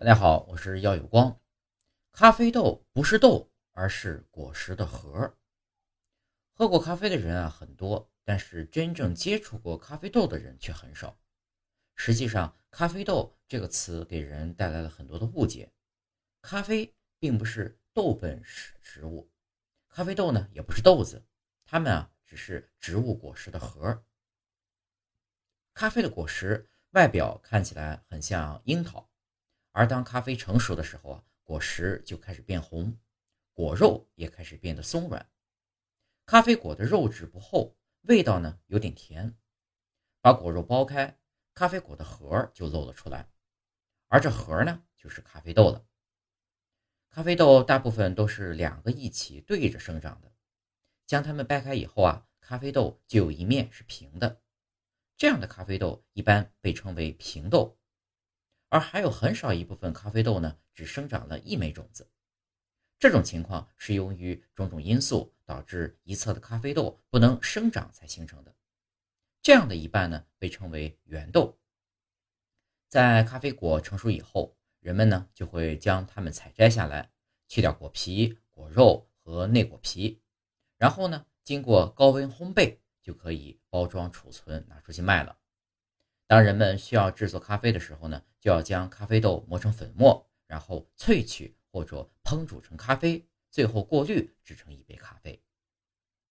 大家好，我是耀有光。咖啡豆不是豆，而是果实的核。喝过咖啡的人啊很多，但是真正接触过咖啡豆的人却很少。实际上，咖啡豆这个词给人带来了很多的误解。咖啡并不是豆本食植物，咖啡豆呢也不是豆子，它们啊只是植物果实的核。咖啡的果实外表看起来很像樱桃。而当咖啡成熟的时候啊，果实就开始变红，果肉也开始变得松软。咖啡果的肉质不厚，味道呢有点甜。把果肉剥开，咖啡果的核就露了出来，而这核呢就是咖啡豆了。咖啡豆大部分都是两个一起对着生长的，将它们掰开以后啊，咖啡豆就有一面是平的。这样的咖啡豆一般被称为平豆。而还有很少一部分咖啡豆呢，只生长了一枚种子。这种情况是由于种种因素导致一侧的咖啡豆不能生长才形成的。这样的一半呢，被称为圆豆。在咖啡果成熟以后，人们呢就会将它们采摘下来，去掉果皮、果肉和内果皮，然后呢经过高温烘焙，就可以包装储存，拿出去卖了。当人们需要制作咖啡的时候呢，就要将咖啡豆磨成粉末，然后萃取或者烹煮成咖啡，最后过滤制成一杯咖啡。